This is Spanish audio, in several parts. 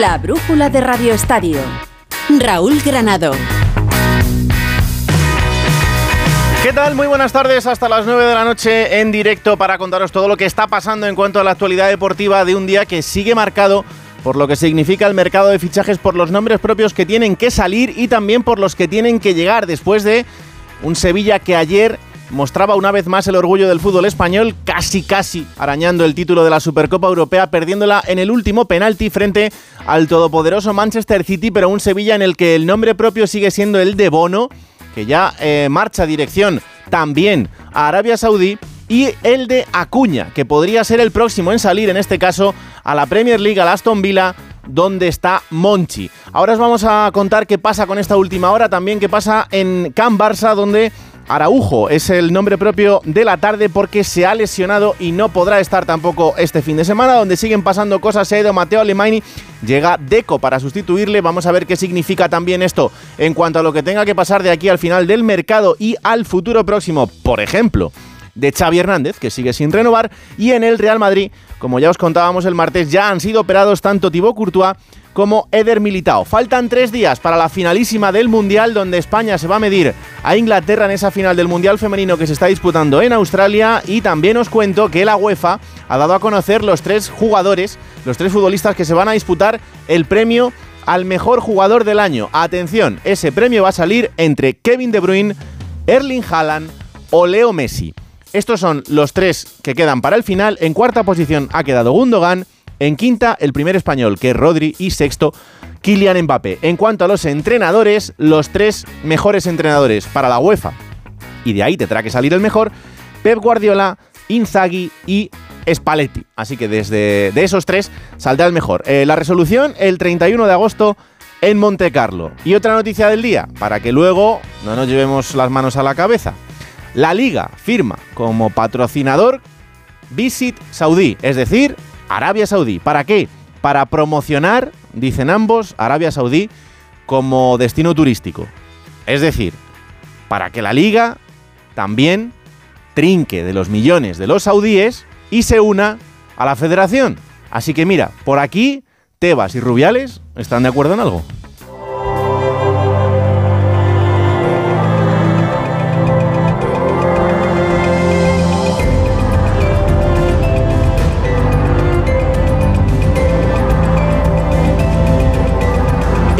La brújula de Radio Estadio. Raúl Granado. ¿Qué tal? Muy buenas tardes, hasta las 9 de la noche en directo para contaros todo lo que está pasando en cuanto a la actualidad deportiva de un día que sigue marcado por lo que significa el mercado de fichajes por los nombres propios que tienen que salir y también por los que tienen que llegar después de un Sevilla que ayer mostraba una vez más el orgullo del fútbol español, casi casi arañando el título de la Supercopa Europea, perdiéndola en el último penalti frente al todopoderoso Manchester City, pero un Sevilla en el que el nombre propio sigue siendo el de Bono, que ya eh, marcha dirección también a Arabia Saudí, y el de Acuña, que podría ser el próximo en salir, en este caso, a la Premier League, a Aston Villa, donde está Monchi. Ahora os vamos a contar qué pasa con esta última hora, también qué pasa en Can Barça, donde Araujo es el nombre propio de la tarde porque se ha lesionado y no podrá estar tampoco este fin de semana, donde siguen pasando cosas. Se ha ido Mateo Alemany, llega Deco para sustituirle. Vamos a ver qué significa también esto en cuanto a lo que tenga que pasar de aquí al final del mercado y al futuro próximo. Por ejemplo, de Xavi Hernández, que sigue sin renovar, y en el Real Madrid, como ya os contábamos el martes, ya han sido operados tanto Thibaut Courtois como Eder Militao. Faltan tres días para la finalísima del Mundial, donde España se va a medir a Inglaterra en esa final del Mundial femenino que se está disputando en Australia. Y también os cuento que la UEFA ha dado a conocer los tres jugadores, los tres futbolistas que se van a disputar el premio al mejor jugador del año. Atención, ese premio va a salir entre Kevin De Bruyne, Erling Haaland o Leo Messi. Estos son los tres que quedan para el final. En cuarta posición ha quedado Gundogan. En quinta, el primer español, que es Rodri. Y sexto, Kylian Mbappé. En cuanto a los entrenadores, los tres mejores entrenadores para la UEFA. Y de ahí tendrá que salir el mejor. Pep Guardiola, Inzaghi y Spalletti. Así que desde de esos tres saldrá el mejor. Eh, la resolución el 31 de agosto en Monte Carlo. Y otra noticia del día, para que luego no nos llevemos las manos a la cabeza. La liga firma como patrocinador Visit Saudí, es decir, Arabia Saudí. ¿Para qué? Para promocionar, dicen ambos, Arabia Saudí como destino turístico. Es decir, para que la liga también trinque de los millones de los saudíes y se una a la federación. Así que mira, por aquí Tebas y Rubiales están de acuerdo en algo.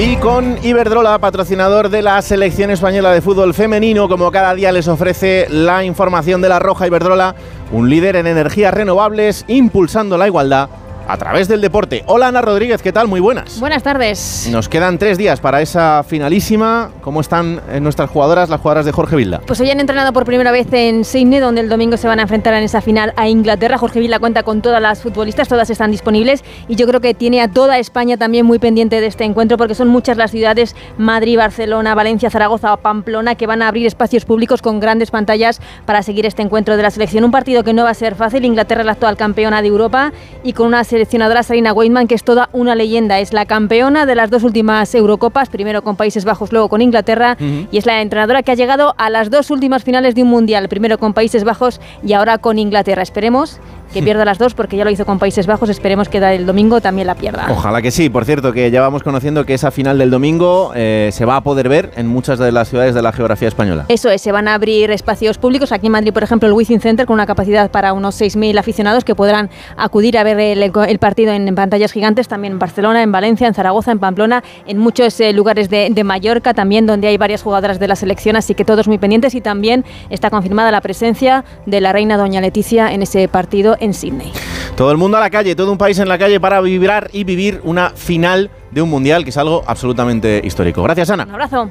Y con Iberdrola, patrocinador de la selección española de fútbol femenino, como cada día les ofrece la información de la Roja Iberdrola, un líder en energías renovables, impulsando la igualdad a través del deporte. Hola Ana Rodríguez, ¿qué tal? Muy buenas. Buenas tardes. Nos quedan tres días para esa finalísima. ¿Cómo están eh, nuestras jugadoras, las jugadoras de Jorge Vilda? Pues hoy han entrenado por primera vez en Sydney, donde el domingo se van a enfrentar en esa final a Inglaterra. Jorge Vilda cuenta con todas las futbolistas, todas están disponibles y yo creo que tiene a toda España también muy pendiente de este encuentro porque son muchas las ciudades, Madrid, Barcelona, Valencia, Zaragoza o Pamplona, que van a abrir espacios públicos con grandes pantallas para seguir este encuentro de la selección. Un partido que no va a ser fácil. Inglaterra es la actual campeona de Europa y con una seleccionadora, Sarina Weidman, que es toda una leyenda. Es la campeona de las dos últimas Eurocopas, primero con Países Bajos, luego con Inglaterra, y es la entrenadora que ha llegado a las dos últimas finales de un Mundial, primero con Países Bajos y ahora con Inglaterra. Esperemos que pierda las dos porque ya lo hizo con Países Bajos, esperemos que el domingo también la pierda. Ojalá que sí, por cierto, que ya vamos conociendo que esa final del domingo eh, se va a poder ver en muchas de las ciudades de la geografía española. Eso es, se van a abrir espacios públicos, aquí en Madrid, por ejemplo, el Wizzing Center con una capacidad para unos 6.000 aficionados que podrán acudir a ver el, partido en, pantallas gigantes, también en Barcelona, en Valencia, en Zaragoza, en Pamplona, en muchos eh, lugares de, de Mallorca, también donde hay varias jugadoras de la selección, así que todos muy pendientes. Y también está confirmada la presencia de la reina Doña Leticia en ese partido en Sydney. Todo el mundo a la calle, todo un país en la calle para vibrar y vivir una final de un mundial que es algo absolutamente histórico. Gracias, Ana. Un abrazo.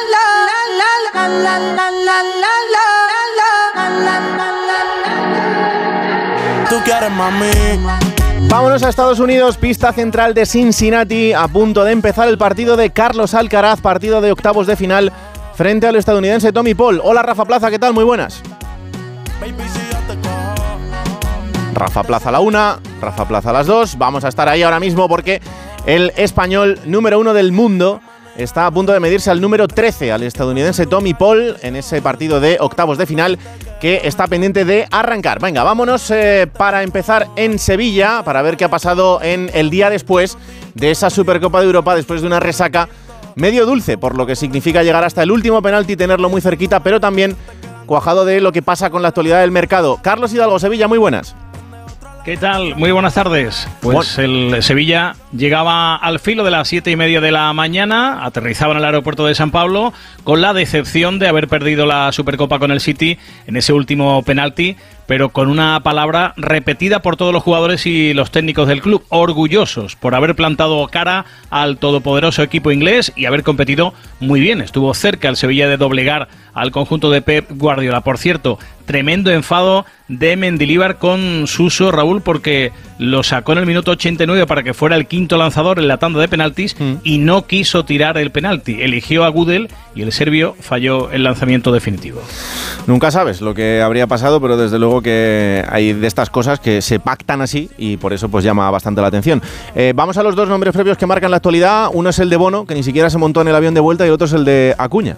Vámonos a Estados Unidos, pista central de Cincinnati, a punto de empezar el partido de Carlos Alcaraz, partido de octavos de final frente al estadounidense Tommy Paul. Hola Rafa Plaza, ¿qué tal? Muy buenas. Rafa Plaza a la una, Rafa Plaza a las dos. Vamos a estar ahí ahora mismo porque el español número uno del mundo está a punto de medirse al número 13, al estadounidense Tommy Paul, en ese partido de octavos de final que está pendiente de arrancar. Venga, vámonos eh, para empezar en Sevilla, para ver qué ha pasado en el día después de esa Supercopa de Europa, después de una resaca medio dulce, por lo que significa llegar hasta el último penalti y tenerlo muy cerquita, pero también cuajado de lo que pasa con la actualidad del mercado. Carlos Hidalgo, Sevilla, muy buenas. ¿Qué tal? Muy buenas tardes. Pues el Sevilla llegaba al filo de las siete y media de la mañana, aterrizaba en el aeropuerto de San Pablo con la decepción de haber perdido la Supercopa con el City en ese último penalti pero con una palabra repetida por todos los jugadores y los técnicos del club, orgullosos por haber plantado cara al todopoderoso equipo inglés y haber competido muy bien. Estuvo cerca el Sevilla de doblegar al conjunto de Pep Guardiola. Por cierto, tremendo enfado de Mendilíbar con Suso Raúl porque lo sacó en el minuto 89 para que fuera el quinto lanzador en la tanda de penaltis mm. y no quiso tirar el penalti. Eligió a Gudel y el serbio falló el lanzamiento definitivo. Nunca sabes lo que habría pasado, pero desde luego que hay de estas cosas que se pactan así y por eso pues llama bastante la atención. Eh, vamos a los dos nombres previos que marcan la actualidad. Uno es el de Bono, que ni siquiera se montó en el avión de vuelta, y el otro es el de Acuña.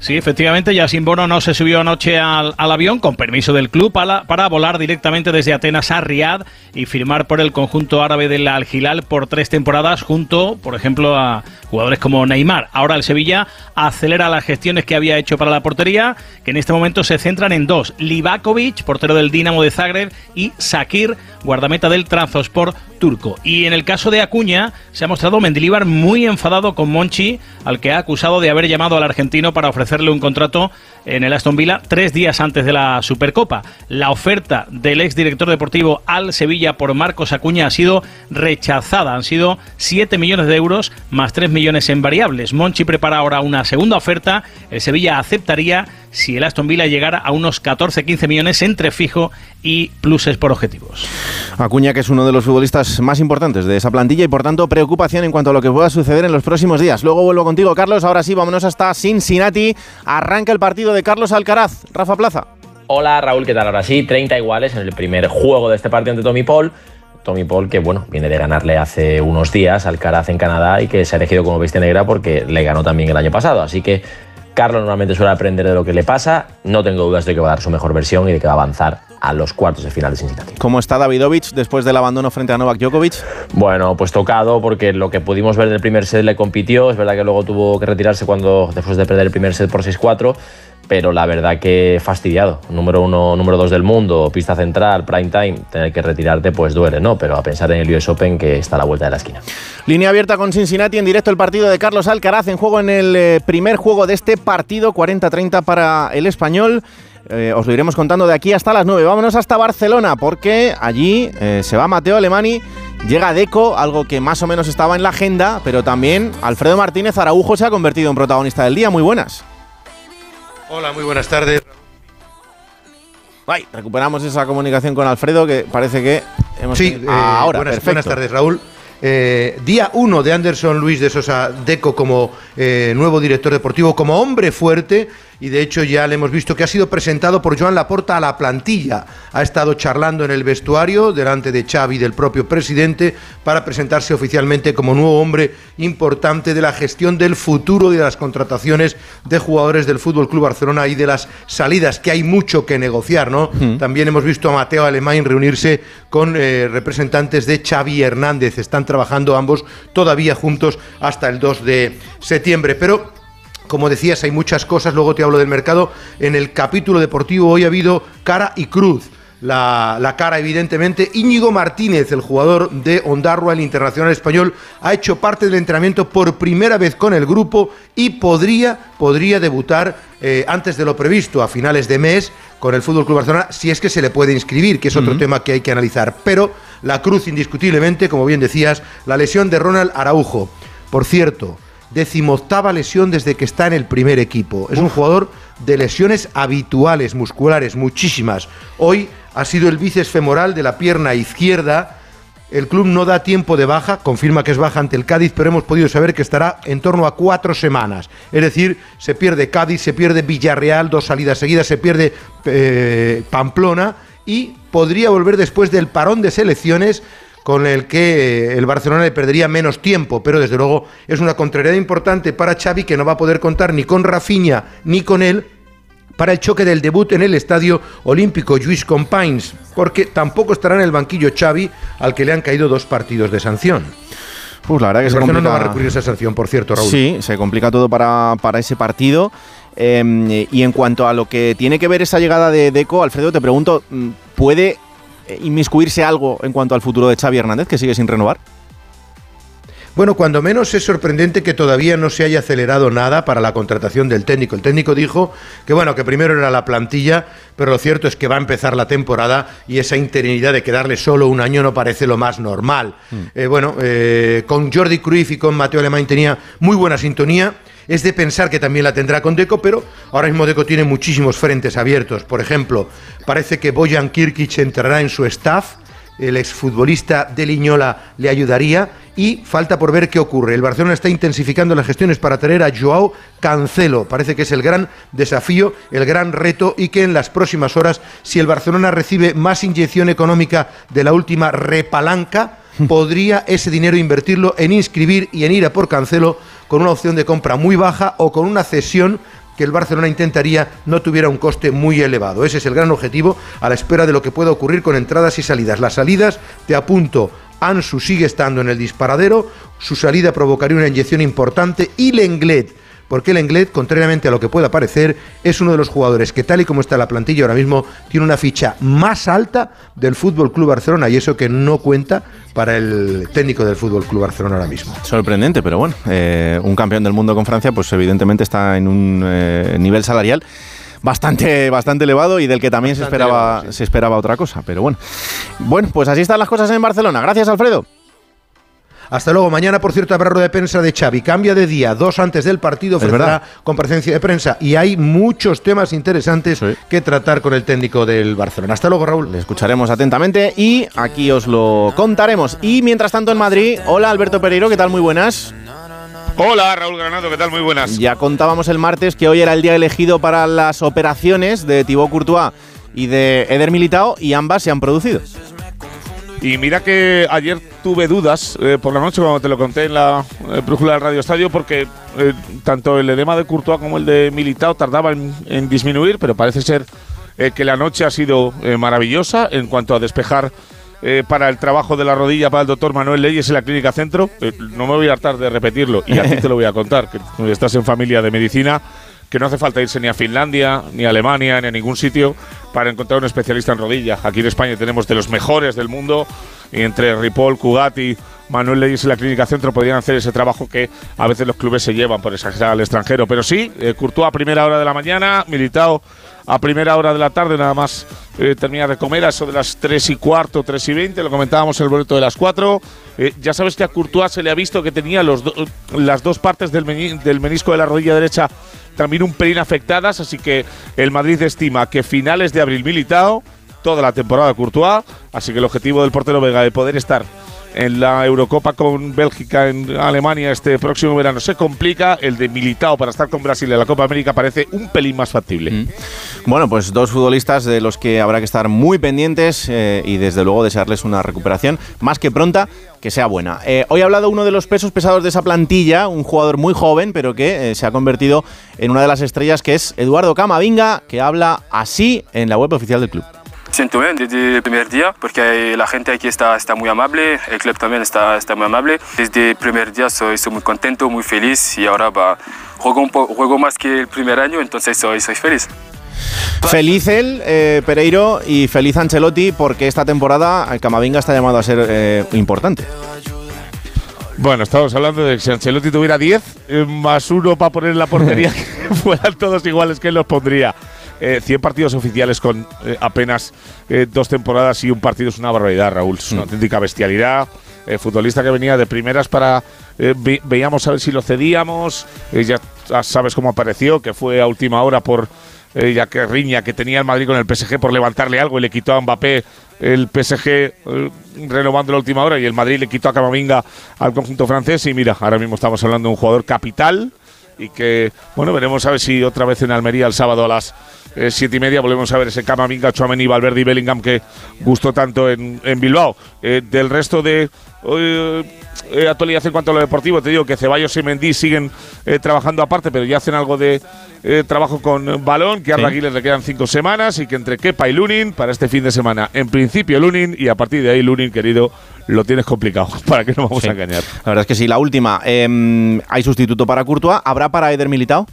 Sí, efectivamente, sin Bono no se subió anoche al, avión con permiso del club para, para, volar directamente desde Atenas a Riad y firmar por el conjunto árabe del Al Hilal por tres temporadas junto, por ejemplo, a jugadores como Neymar. Ahora el Sevilla acelera las gestiones que había hecho para la portería, que en este momento se centran en dos: Livakovic, portero del Dinamo de Zagreb, y Sakir, guardameta del Transport turco. Y en el caso de Acuña, se ha mostrado Mendilibar muy enfadado con Monchi, al que ha acusado de haber llamado al argentino para ofrecerle un contrato en el Aston Villa tres días antes de la Supercopa. La oferta del exdirector deportivo al Sevilla por Marcos Acuña ha sido rechazada. Han sido 7 millones de euros más 3 millones en variables. Monchi prepara ahora una segunda oferta. El Sevilla aceptaría si el Aston Villa llegara a unos 14-15 millones entre fijo y pluses por objetivos. Acuña, que es uno de los futbolistas más importantes de esa plantilla y por tanto preocupación en cuanto a lo que pueda suceder en los próximos días. Luego vuelvo contigo, Carlos. Ahora sí, vámonos hasta Cincinnati. Arranca el partido de Carlos Alcaraz. Rafa Plaza. Hola Raúl, ¿qué tal? Ahora sí, 30 iguales en el primer juego de este partido ante Tommy Paul. Tommy Paul, que bueno, viene de ganarle hace unos días al Alcaraz en Canadá y que se ha elegido como bestia negra porque le ganó también el año pasado. Así que Carlos normalmente suele aprender de lo que le pasa. No tengo dudas de que va a dar su mejor versión y de que va a avanzar a los cuartos de final de Cincinnati. ¿Cómo está Davidovich después del abandono frente a Novak Djokovic? Bueno, pues tocado porque lo que pudimos ver del primer set le compitió. Es verdad que luego tuvo que retirarse cuando después de perder el primer set por 6-4 pero la verdad que fastidiado. Número uno, número dos del mundo, pista central, prime time, tener que retirarte pues duele, ¿no? Pero a pensar en el US Open que está a la vuelta de la esquina. Línea abierta con Cincinnati en directo el partido de Carlos Alcaraz en juego en el eh, primer juego de este partido, 40-30 para el español. Eh, os lo iremos contando de aquí hasta las 9. Vámonos hasta Barcelona porque allí eh, se va Mateo Alemani, llega Deco, algo que más o menos estaba en la agenda, pero también Alfredo Martínez Araujo se ha convertido en protagonista del día. Muy buenas. Hola, muy buenas tardes. Ay, recuperamos esa comunicación con Alfredo que parece que hemos Sí, eh, ahora, buenas, buenas, tardes, Raúl. Eh, día 1 de Anderson Luis de Sosa Deco como eh, nuevo director deportivo, como hombre fuerte y de hecho ya le hemos visto que ha sido presentado por Joan Laporta a la plantilla. Ha estado charlando en el vestuario delante de Xavi, del propio presidente, para presentarse oficialmente como nuevo hombre importante de la gestión del futuro de las contrataciones de jugadores del Fútbol Club Barcelona y de las salidas, que hay mucho que negociar, ¿no? También hemos visto a Mateo Alemán reunirse con eh, representantes de Xavi Hernández. Están trabajando ambos todavía juntos hasta el 2 de septiembre. Pero como decías, hay muchas cosas, luego te hablo del mercado. En el capítulo deportivo hoy ha habido cara y cruz. La, cara, evidentemente. Íñigo Martínez, el jugador de Ondarroa, el internacional español, ha hecho parte del entrenamiento por primera vez con el grupo y podría, podría debutar eh, antes de lo previsto, a finales de mes, con el Fútbol Club Barcelona, si es que se le puede inscribir, que es otro tema que hay que analizar. Pero la cruz, indiscutiblemente, como bien decías, la lesión de Ronald Araujo. Por cierto, decimoctava lesión desde que está en el primer equipo. Es un jugador de lesiones habituales, musculares, muchísimas. Hoy ha sido el bíceps femoral de la pierna izquierda El club no da tiempo de baja, confirma que es baja ante el Cádiz, pero hemos podido saber que estará en torno a cuatro semanas. Es decir, se pierde Cádiz, se pierde Villarreal, dos salidas seguidas, se pierde eh, Pamplona y podría volver después del parón de selecciones con el que eh, el Barcelona le perdería menos tiempo, pero desde luego es una contrariedad importante para Xavi que no va a poder contar ni con Rafinha ni con él para el choque del debut en el Estadio Olímpico Lluís Companys, porque tampoco estará en el banquillo Xavi, al que le han caído dos partidos de sanción. Pues la verdad que El se complica... no va a recurrir esa sanción, por cierto, Raúl. Sí, se complica todo para, para ese partido. Eh, y en cuanto a lo que tiene que ver esa llegada de Deco, Alfredo, te pregunto, mm, ¿puede inmiscuirse algo en cuanto al futuro de Xavi Hernández, que sigue sin renovar? Bueno, cuando menos es sorprendente que todavía no se haya acelerado nada para la contratación del técnico. El técnico dijo que bueno, que primero era la plantilla, pero lo cierto es que va a empezar la temporada y esa interinidad de quedarle solo un año no parece lo más normal. Eh, bueno, eh, con Jordi Cruyff y con Mateo Alemán tenía muy buena sintonía. Es de pensar que también la tendrá con Deco, pero ahora mismo Deco tiene muchísimos frentes abiertos. Por ejemplo, parece que Bojan Kirkic entrará en su staff el exfutbolista de Liñola le ayudaría y falta por ver qué ocurre. El Barcelona está intensificando las gestiones para traer a Joao Cancelo. Parece que es el gran desafío, el gran reto y que en las próximas horas, si el Barcelona recibe más inyección económica de la última repalanca, podría ese dinero invertirlo en inscribir y en ir a por Cancelo con una opción de compra muy baja o con una cesión que el Barcelona intentaría no tuviera un coste muy elevado. Ese es el gran objetivo a la espera de lo que pueda ocurrir con entradas y salidas. Las salidas, te apunto, Ansu sigue estando en el disparadero, su salida provocaría una inyección importante y Lenglet, porque Lenglet, contrariamente a lo que pueda parecer, es uno de los jugadores que tal y como está la plantilla ahora mismo, tiene una ficha más alta del Fútbol Club Barcelona y eso que no cuenta para el técnico del Fútbol Club Barcelona ahora mismo. Sorprendente, pero bueno, eh, un campeón del mundo con Francia, pues evidentemente está en un eh, nivel salarial bastante, bastante elevado y del que también se esperaba, elevado, sí. se esperaba otra cosa. Pero bueno. Bueno, pues así están las cosas en Barcelona. Gracias, Alfredo. Hasta luego. Mañana, por cierto, habrá rueda de prensa de Xavi. Cambia de día, dos antes del partido, ofrecerá comparecencia de prensa. Y hay muchos temas interesantes Sí. que tratar con el técnico del Barcelona. Hasta luego, Raúl. Le escucharemos atentamente y aquí os lo contaremos. Y mientras tanto en Madrid, hola Alberto Pereiro, ¿qué tal? Muy buenas. Hola, Raúl Granado, ¿qué tal? Muy buenas. Ya contábamos el martes que hoy era el día elegido para las operaciones de Thibaut Courtois y de Eder Militao y ambas se han producido. Y mira que ayer tuve dudas eh, por la noche cuando te lo conté en la eh, brújula del Radio Estadio porque eh, tanto el edema de Courtois como el de Militao tardaban en, en disminuir, pero parece ser que la noche ha sido maravillosa en cuanto a despejar para el trabajo de la rodilla para el doctor Manuel Leyes en la Clínica Centro. No me voy a hartar de repetirlo y a ti te lo voy a contar, que estás en familia de medicina, que no hace falta irse ni a Finlandia, ni a Alemania, ni a ningún sitio para encontrar un especialista en rodilla. Aquí en España tenemos de los mejores del mundo y entre Ripoll, Cugati, Manuel Leyes y la Clínica Centro podrían hacer ese trabajo que a veces los clubes se llevan por exagerar al extranjero. Pero sí, eh, Courtois a primera hora de la mañana, Militao a primera hora de la tarde, nada más eh, termina de comer a eso de las 3 y cuarto, 3 y 20, lo comentábamos en el boleto de las 4. Eh, ya sabes que a Courtois se le ha visto que tenía las dos partes del menisco de la rodilla derecha también un pelín afectadas, así que el Madrid estima que finales de abril Militao, toda la temporada Courtois, así que el objetivo del portero Vega de poder estar en la Eurocopa con Bélgica en Alemania este próximo verano se complica, el de Militao para estar con Brasil en la Copa América parece un pelín más factible. Bueno, pues dos futbolistas de los que habrá que estar muy pendientes eh, y desde luego desearles una recuperación más que pronta, que sea buena. Eh, hoy ha hablado uno de los pesos pesados de esa plantilla, un jugador muy joven, pero que eh, se ha convertido en una de las estrellas, que es Eduardo Camavinga, que habla así en la web oficial del club. Siento bien desde el primer día porque la gente aquí está, está muy amable, el club también está, está muy amable. Desde el primer día soy, soy muy contento, muy feliz y ahora va, juego, un po- juego más que el primer año, entonces soy, soy feliz. Feliz él, eh, Pereiro, y feliz Ancelotti, porque esta temporada el Camavinga está llamado a ser eh, importante. Bueno, estamos hablando de que si Ancelotti tuviera 10 eh, más uno para poner en la portería, que fueran todos iguales que él los pondría. Eh, 100 partidos oficiales con eh, apenas eh, dos temporadas y un partido es una barbaridad, Raúl. Es una auténtica bestialidad. Eh, futbolista que venía de primeras para. ve- veíamos a ver si lo cedíamos. ya, sabes cómo apareció, que fue a última hora por ya que riña que tenía el Madrid con el PSG por levantarle algo y le quitó a Mbappé el PSG renovando la última hora y el Madrid le quitó a Camavinga al conjunto francés y mira, ahora mismo estamos hablando de un jugador capital y que, bueno, veremos a ver si otra vez en Almería el sábado a las eh, siete y media volvemos a ver ese Camavinga, Chouameni, Valverde y Bellingham que gustó tanto en, en Bilbao. Eh, del resto de eh, actualidad en cuanto a lo deportivo, te digo que Ceballos y Mendy siguen eh, trabajando aparte, pero ya hacen algo de trabajo con balón, que a sí. le quedan cinco semanas y que entre Kepa y Lunin para este fin de semana. En principio Lunin y a partir de ahí Lunin, querido, lo tienes complicado, para que no vamos Sí. a engañar. La verdad es que sí. La última, em, hay sustituto para Courtois. ¿Habrá para Eder Militao?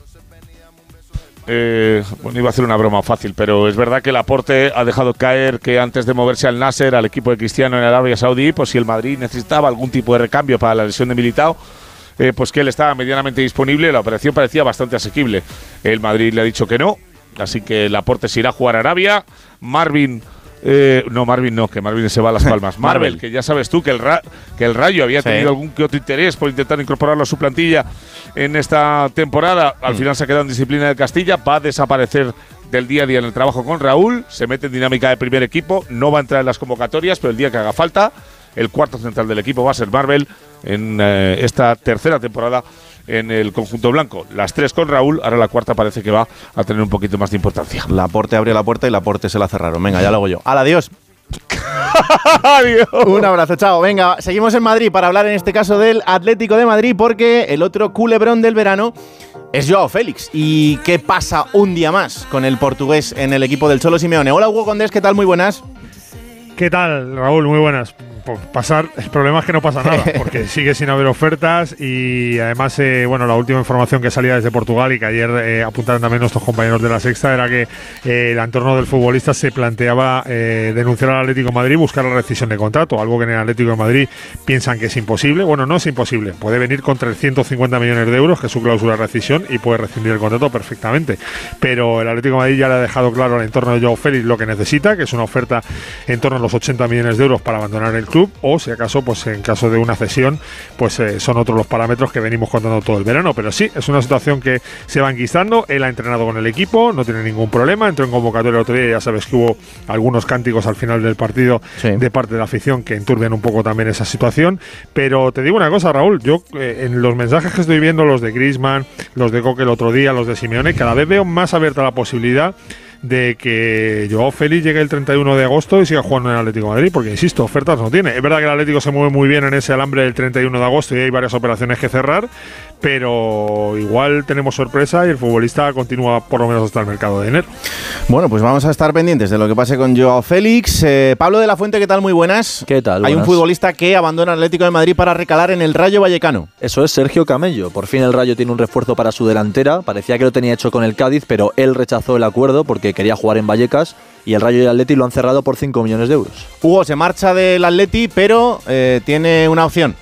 Eh, bueno, iba a hacer una broma fácil, pero es verdad que el aporte ha dejado caer que antes de moverse al Nasser, al equipo de Cristiano en Arabia Saudí, pues si el Madrid necesitaba algún tipo de recambio para la lesión de Militao, eh, pues que él estaba medianamente disponible, la operación parecía bastante asequible. El Madrid le ha dicho que no, así que el aporte se irá a jugar a Arabia. Marvin. Eh, no, Marvin no, que Marvin se va a las palmas. Marvel, Marvel. que ya sabes tú que el, Ra- que el Rayo había Sí. tenido algún que otro interés por intentar incorporarlo a su plantilla en esta temporada. Al Mm. final se ha quedado en disciplina de Castilla, va a desaparecer del día a día en el trabajo con Raúl, se mete en dinámica de primer equipo, no va a entrar en las convocatorias, pero el día que haga falta, el cuarto central del equipo va a ser Marvel en eh, esta tercera temporada en el conjunto blanco. Las tres con Raúl, ahora la cuarta parece que va a tener un poquito más de importancia. Laporte abrió la puerta y Laporte se la cerraron. Venga, ya lo hago yo. ¡Hala, adiós! Adiós. Un abrazo, chao. Venga, seguimos en Madrid para hablar en este caso del Atlético de Madrid porque el otro culebrón del verano es Joao Félix. ¿Y qué pasa un día más con el portugués en el equipo del Cholo Simeone? Hola, Hugo Condés, ¿qué tal? Muy buenas. ¿Qué tal, Raúl? Muy buenas. Pasar, el problema es que no pasa nada, porque sigue sin haber ofertas y además, eh, bueno, la última información que salía desde Portugal y que ayer eh, apuntaron también nuestros compañeros de la Sexta era que eh, el entorno del futbolista se planteaba denunciar al Atlético de Madrid y buscar la rescisión de contrato, algo que en el Atlético de Madrid piensan que es imposible. Bueno, no es imposible, puede venir con 350 millones de euros, que es su cláusula de rescisión, y puede rescindir el contrato perfectamente. Pero el Atlético de Madrid ya le ha dejado claro al entorno de Joao Félix lo que necesita, que es una oferta en torno a los 80 millones de euros para abandonar el club, o si acaso, pues en caso de una cesión, pues eh, son otros los parámetros que venimos contando todo el verano. Pero sí, es una situación que se va enquistando. Él ha entrenado con el equipo, no tiene ningún problema. Entró en convocatoria el otro día, ya sabes que hubo algunos cánticos al final del partido Sí. de parte de la afición que enturbian un poco también esa situación. Pero te digo una cosa, Raúl, yo eh, en los mensajes que estoy viendo, los de Griezmann, los de Coque el otro día, los de Simeone, cada vez veo más abierta la posibilidad de que Joao Félix llegue el 31 de agosto y siga jugando en el Atlético de Madrid, porque insisto, ofertas no tiene. Es verdad que el Atlético se mueve muy bien en ese alambre del 31 de agosto y hay varias operaciones que cerrar, pero igual tenemos sorpresa y el futbolista continúa por lo menos hasta el mercado de enero. Bueno, pues vamos a estar pendientes de lo que pase con Joao Félix. Eh, Pablo de la Fuente, ¿qué tal? Muy buenas. ¿Qué tal? Hay un futbolista que abandona el Atlético de Madrid para recalar en el Rayo Vallecano. Eso es Sergio Camello. Por fin el Rayo tiene un refuerzo para su delantera. Parecía que lo tenía hecho con el Cádiz, pero él rechazó el acuerdo porque quería jugar en Vallecas y el Rayo y el Atleti lo han cerrado por 5 millones de euros. Hugo se marcha del Atleti, pero eh, tiene una opción.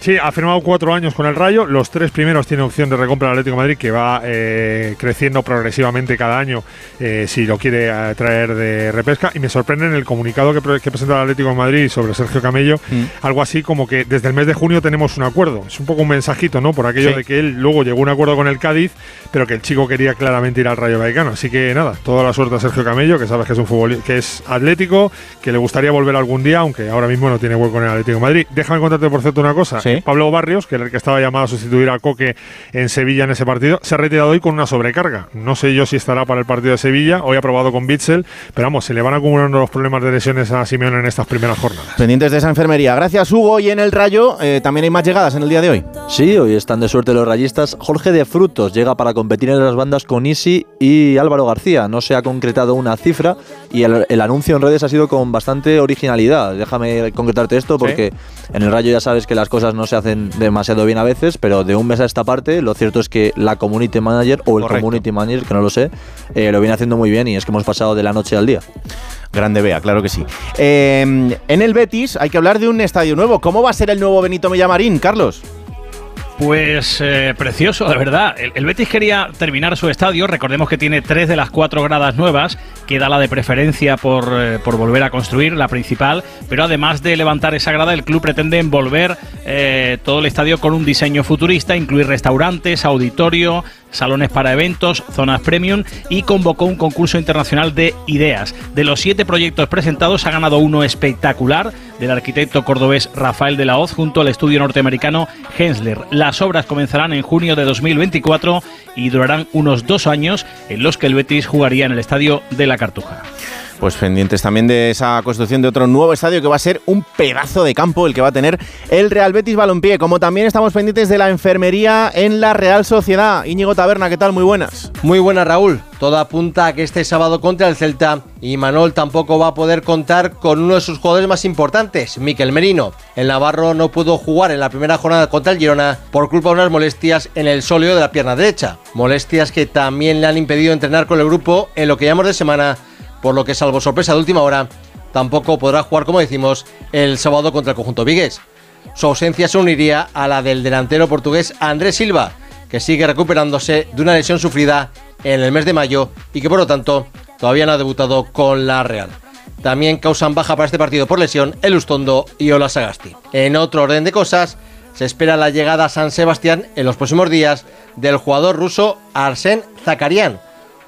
Sí, ha firmado cuatro años con el Rayo. Los tres primeros tiene opción de recompra del Atlético de Madrid, que va eh, creciendo progresivamente cada año eh, si lo quiere eh, traer de repesca. Y me sorprende en el comunicado que, pre- que presenta el Atlético de Madrid sobre Sergio Camello, algo así como que desde el mes de junio tenemos un acuerdo. Es un poco un mensajito, ¿no? Por aquello Sí. de que él luego llegó a un acuerdo con el Cádiz, pero que el chico quería claramente ir al Rayo Vallecano. Así que nada, toda la suerte a Sergio Camello, que sabes que es un futbolista que es atlético, que le gustaría volver algún día, aunque ahora mismo no tiene hueco en el Atlético de Madrid. Déjame contarte, por cierto, una cosa. Sí. Pablo Barrios, que era el que estaba llamado a sustituir a Coque en Sevilla en ese partido, se ha retirado hoy con una sobrecarga. No sé yo si estará para el partido de Sevilla. Hoy ha probado con Bitzel, pero vamos, se le van acumulando los problemas de lesiones a Simeone en estas primeras jornadas. Pendientes de esa enfermería. Gracias, Hugo. Y en el Rayo eh, también hay más llegadas en el día de hoy. Sí, hoy están de suerte los rayistas. Jorge de Frutos llega para competir en las bandas con Isi y Álvaro García. No se ha concretado una cifra y el, el anuncio en redes ha sido con bastante originalidad. Déjame concretarte esto porque en el Rayo ya sabes que las cosas no se hacen demasiado bien a veces, pero de un mes a esta parte lo cierto es que la community manager o el Correcto. community manager, que no lo sé, eh, lo viene haciendo muy bien y es que hemos pasado de la noche al día. Grande Bea, claro que sí. Eh, en el Betis hay que hablar de un estadio nuevo. ¿Cómo va a ser el nuevo Benito Villamarín, Carlos? Pues eh, precioso, de verdad. El, Betis quería terminar su estadio. Recordemos que tiene tres de las cuatro gradas nuevas. Queda la de preferencia por, eh, por volver a construir, la principal. Pero además de levantar esa grada, el club pretende envolver eh, todo el estadio con un diseño futurista, incluir restaurantes, auditorio, salones para eventos, zonas premium y convocó un concurso internacional de ideas. De los siete proyectos presentados ha ganado uno espectacular del arquitecto cordobés Rafael de la Hoz junto al estudio norteamericano Hensler. Las obras comenzarán en junio de 2024 y durarán unos dos años en los que el Betis jugaría en el estadio de la Cartuja. Pues pendientes también de esa construcción de otro nuevo estadio que va a ser un pedazo de campo el que va a tener el Real Betis Balompié. Como también estamos pendientes de la enfermería en la Real Sociedad. Íñigo Taberna, ¿qué tal? Muy buenas. Muy buenas, Raúl. Todo apunta a que este sábado contra el Celta y Manol tampoco va a poder contar con uno de sus jugadores más importantes, Miquel Merino. El Navarro no pudo jugar en la primera jornada contra el Girona por culpa de unas molestias en el sóleo de la pierna derecha. Molestias que también le han impedido entrenar con el grupo en lo que llamamos de semana por lo que salvo sorpresa de última hora, tampoco podrá jugar, como decimos, el sábado contra el conjunto vigués. Su ausencia se uniría a la del delantero portugués Andrés Silva, que sigue recuperándose de una lesión sufrida en el mes de mayo y que por lo tanto todavía no ha debutado con la Real. También causan baja para este partido por lesión el Ustondo y Ola Sagasti. En otro orden de cosas, se espera la llegada a San Sebastián en los próximos días del jugador ruso Arsen Zakarian,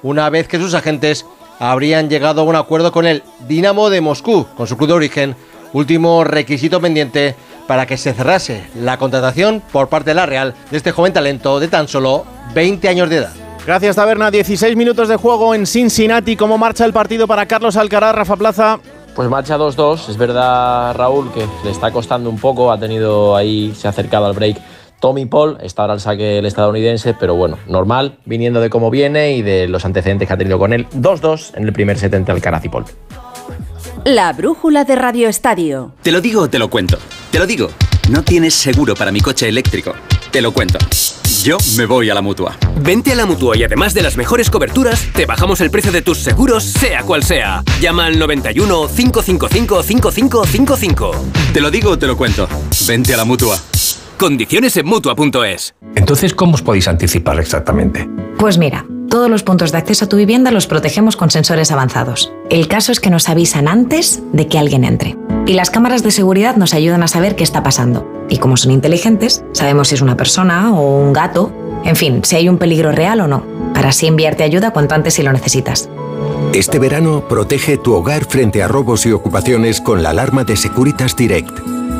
una vez que sus agentes habrían llegado a un acuerdo con el Dinamo de Moscú, con su club de origen, último requisito pendiente para que se cerrase la contratación por parte de la Real de este joven talento de tan solo 20 años de edad. Gracias, Taberna. 16 minutos de juego en Cincinnati. ¿Cómo marcha el partido para Carlos Alcaraz, Rafa Plaza? Pues marcha 2-2. Es verdad, Raúl, que le está costando un poco. Ha tenido ahí, se ha acercado al break Tommy Paul, está ahora al saque el estadounidense, pero bueno, normal, viniendo de cómo viene y de los antecedentes que ha tenido con él. 2-2 en el primer set entre Alcaraz y Paul. La brújula de Radio Estadio. Te lo digo o te lo cuento. Te lo digo. No tienes seguro para mi coche eléctrico. Te lo cuento. Yo me voy a la mutua. Vente a la mutua y además de las mejores coberturas, te bajamos el precio de tus seguros, sea cual sea. Llama al 91 555 5555. Te lo digo o te lo cuento. Vente a la mutua. Condiciones en Mutua.es Entonces, ¿cómo os podéis anticipar exactamente? Pues mira, todos los puntos de acceso a tu vivienda los protegemos con sensores avanzados. El caso es que nos avisan antes de que alguien entre. Y las cámaras de seguridad nos ayudan a saber qué está pasando. Y como son inteligentes, sabemos si es una persona o un gato, en fin, si hay un peligro real o no, para así enviarte ayuda cuanto antes si lo necesitas. Este verano protege tu hogar frente a robos y ocupaciones con la alarma de Securitas Direct.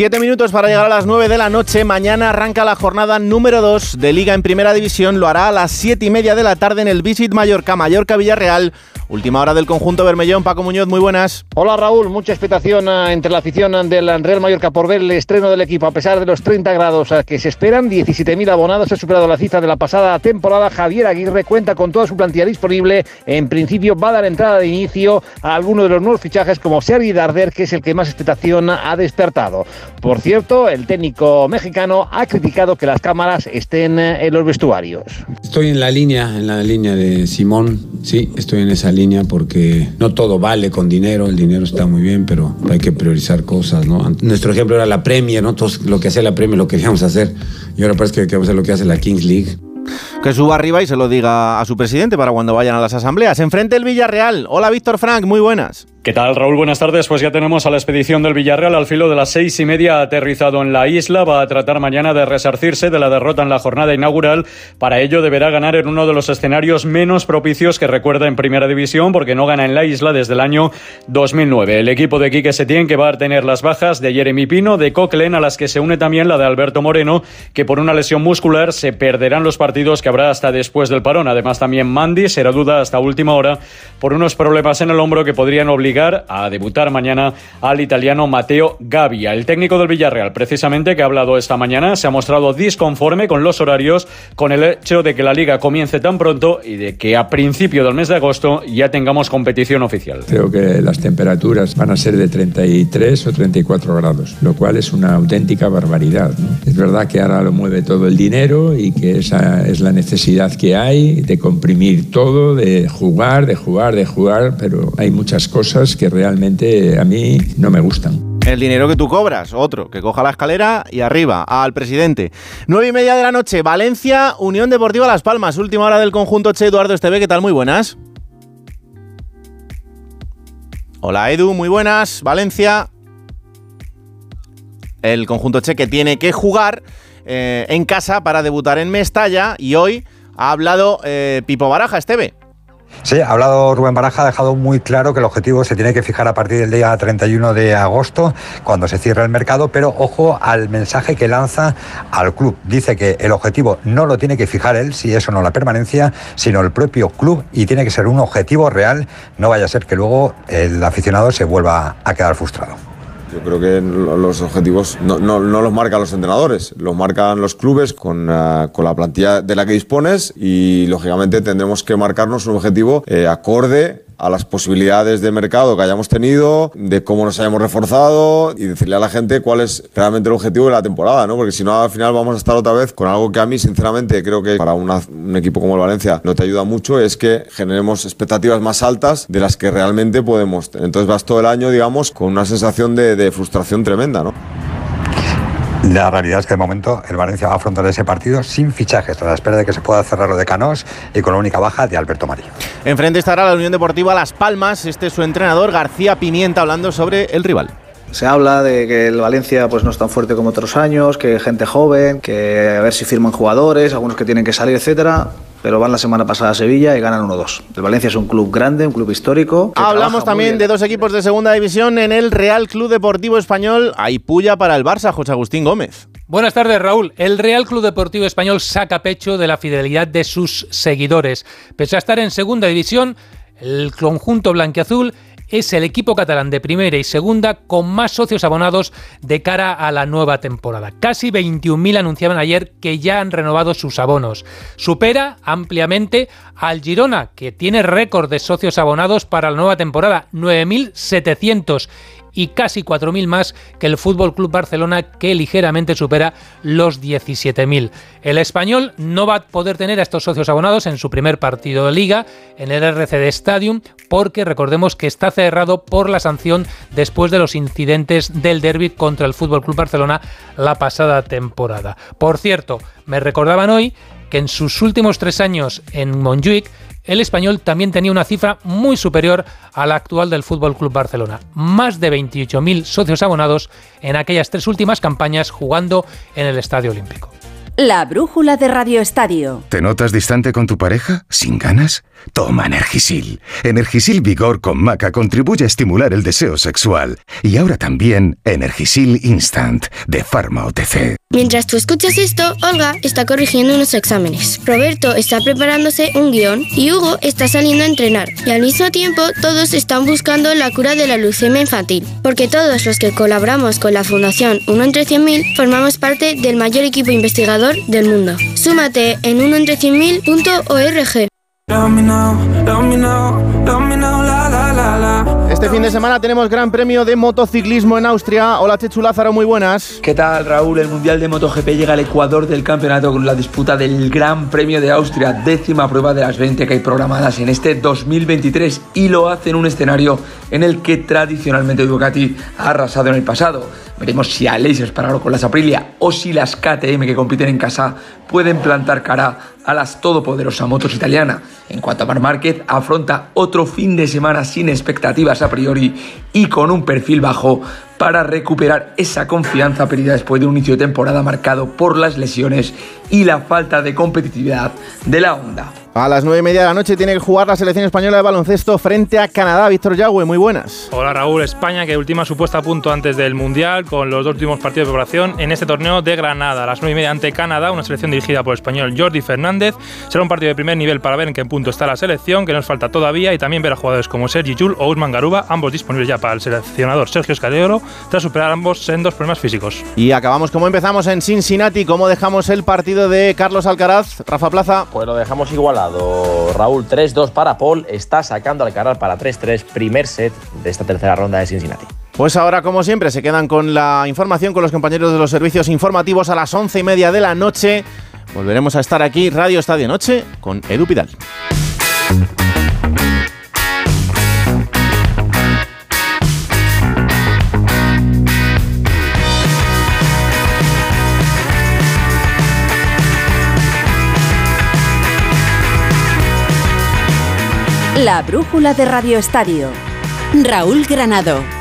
Siete minutos para llegar a las 9 de la noche. Mañana arranca la jornada número 2 de Liga en Primera División. Lo hará a las 7 y media de la tarde en el Visit Mallorca, Mallorca Villarreal. Última hora del conjunto Bermellón. Paco Muñoz, muy buenas. Hola Raúl, mucha expectación ah, entre la afición del Real Mallorca por ver el estreno del equipo. A pesar de los 30 grados ah, que se esperan, 17.000 abonados. Ha superado la cifra de la pasada temporada. Javier Aguirre cuenta con toda su plantilla disponible. En principio va a dar entrada de inicio a alguno de los nuevos fichajes como Sergi Darder, que es el que más expectación ha despertado. Por cierto, el técnico mexicano ha criticado que las cámaras estén eh, en los vestuarios. Estoy en la línea, en la línea de Simón. Sí, estoy en esa línea porque no todo vale con dinero, el dinero está muy bien, pero hay que priorizar cosas, ¿no? Nuestro ejemplo era la premia, ¿no? Todos lo que hacía la premia lo queríamos hacer y ahora parece que queremos hacer lo que hace la Kings League. Que suba arriba y se lo diga a su presidente para cuando vayan a las asambleas. Enfrente el Villarreal. Hola Víctor Frank, muy buenas. ¿Qué tal, Raúl? Buenas tardes. Pues ya tenemos a la expedición del Villarreal al filo de las seis y media aterrizado en la isla. Va a tratar mañana de resarcirse de la derrota en la jornada inaugural. Para ello deberá ganar en uno de los escenarios menos propicios que recuerda en Primera División, porque no gana en la isla desde el año 2009. El equipo de Quique Setién que va a tener las bajas de Jeremy Pino, de Coquelin, a las que se une también la de Alberto Moreno, que por una lesión muscular se perderán los partidos que habrá hasta después del parón. Además también Mandy será duda hasta última hora por unos problemas en el hombro que podrían obligar a debutar mañana al italiano Matteo Gavia. El técnico del Villarreal, precisamente, que ha hablado esta mañana, se ha mostrado disconforme con los horarios, con el hecho de que la liga comience tan pronto y de que a principio del mes de agosto ya tengamos competición oficial. Creo que las temperaturas van a ser de 33 o 34 grados, lo cual es una auténtica barbaridad. Es verdad que ahora lo mueve todo el dinero y que esa es la necesidad que hay de comprimir todo, de jugar, de jugar, de jugar, pero hay muchas cosas que realmente a mí no me gustan. El dinero que tú cobras, otro, que coja la escalera y arriba, al presidente. Nueve y media de la noche, Valencia, Unión Deportiva Las Palmas, última hora del conjunto Che Eduardo Esteve, ¿qué tal? Muy buenas. Hola Edu, muy buenas. Valencia. El conjunto cheque tiene que jugar eh, en casa para debutar en Mestalla y hoy ha hablado eh, Pipo Baraja, Esteve. Sí, ha hablado Rubén Baraja, ha dejado muy claro que el objetivo se tiene que fijar a partir del día 31 de agosto, cuando se cierre el mercado, pero ojo al mensaje que lanza al club. Dice que el objetivo no lo tiene que fijar él, si eso no la permanencia, sino el propio club y tiene que ser un objetivo real, no vaya a ser que luego el aficionado se vuelva a quedar frustrado. Yo creo que los objetivos no, los marcan los entrenadores, los marcan los clubes con, uh, con, la plantilla de la que dispones y lógicamente tendremos que marcarnos un objetivo eh, acorde a las posibilidades de mercado que hayamos tenido, de cómo nos hayamos reforzado y decirle a la gente cuál es realmente el objetivo de la temporada, ¿no? Porque si no, al final vamos a estar otra vez con algo que a mí, sinceramente, creo que para un equipo como el Valencia no te ayuda mucho, es que generemos expectativas más altas de las que realmente podemos. Entonces vas todo el año, digamos, con una sensación de, de frustración tremenda, ¿no? La realidad es que de momento el Valencia va a afrontar ese partido sin fichajes, a la espera de que se pueda cerrar lo de Canós y con la única baja de Alberto Marí. Enfrente estará la Unión Deportiva Las Palmas. Este es su entrenador, García Pimienta, hablando sobre el rival. Se habla de que el Valencia pues, no es tan fuerte como otros años, que gente joven, que a ver si firman jugadores, algunos que tienen que salir, etcétera pero van la semana pasada a Sevilla y ganan 1-2. El Valencia es un club grande, un club histórico. Hablamos también de dos equipos de segunda división en el Real Club Deportivo Español. Hay puya para el Barça, José Agustín Gómez. Buenas tardes, Raúl. El Real Club Deportivo Español saca pecho de la fidelidad de sus seguidores. Pese a estar en segunda división, el conjunto blanquiazul es el equipo catalán de primera y segunda con más socios abonados de cara a la nueva temporada. Casi 21.000 anunciaban ayer que ya han renovado sus abonos. Supera ampliamente al Girona, que tiene récord de socios abonados para la nueva temporada, 9.700 y casi 4.000 más que el Fútbol Club Barcelona, que ligeramente supera los 17.000. El español no va a poder tener a estos socios abonados en su primer partido de liga en el RCD Stadium, porque recordemos que está cerrado por la sanción después de los incidentes del derby contra el Fútbol Club Barcelona la pasada temporada. Por cierto, me recordaban hoy que en sus últimos tres años en Montjuic el español también tenía una cifra muy superior a la actual del Fútbol Club Barcelona. Más de 28.000 socios abonados en aquellas tres últimas campañas jugando en el Estadio Olímpico. La brújula de Radio Estadio. ¿Te notas distante con tu pareja? ¿Sin ganas? Toma Energisil. Energisil Vigor con Maca contribuye a estimular el deseo sexual. Y ahora también Energisil Instant de Pharma OTC. Mientras tú escuchas esto, Olga está corrigiendo unos exámenes. Roberto está preparándose un guion y Hugo está saliendo a entrenar. Y al mismo tiempo, todos están buscando la cura de la leucemia infantil. Porque todos los que colaboramos con la Fundación 1 entre 100.000 formamos parte del mayor equipo investigador del mundo. Súmate en 1entre100.000.org. Este fin de semana tenemos Gran Premio de Motociclismo en Austria. Hola Chechu Lázaro, muy buenas. ¿Qué tal Raúl? El Mundial de MotoGP llega al Ecuador del campeonato con la disputa del Gran Premio de Austria, décima prueba de las 20 que hay programadas en este 2023 y lo hace en un escenario en el que tradicionalmente Ducati ha arrasado en el pasado. Veremos si Aleix pararlo con las Aprilia o si las KTM que compiten en casa pueden plantar cara a las todopoderosas motos italianas. En cuanto a Mar Márquez, afronta otro fin de semana sin expectativas a priori y con un perfil bajo para recuperar esa confianza perdida después de un inicio de temporada marcado por las lesiones y la falta de competitividad de la Honda. A las nueve y media de la noche tiene que jugar la selección española de baloncesto frente a Canadá. Víctor Yagüe, muy buenas. Hola Raúl, España que última supuesta a punto antes del Mundial con los dos últimos partidos de preparación en este torneo de Granada. A las nueve y media ante Canadá, una selección dirigida por el español Jordi Fernández. Será un partido de primer nivel para ver en qué punto está la selección, que nos falta todavía, y también ver a jugadores como Sergi Jul o Usman Garuba, ambos disponibles ya para el seleccionador Sergio Escadeoro, tras superar ambos sendos problemas físicos. Y acabamos como empezamos en Cincinnati, cómo dejamos el partido de Carlos Alcaraz, Rafa Plaza. Pues lo dejamos Raúl 3-2 para Paul, está sacando al Alcaraz para 3-3, primer set de esta tercera ronda de Cincinnati. Pues ahora, como siempre, se quedan con la información con los compañeros de los servicios informativos a las once y media de la noche. Volveremos a estar aquí, Radio Estadio Noche, con Edu Pidal. La brújula de Radio Estadio. Raúl Granado.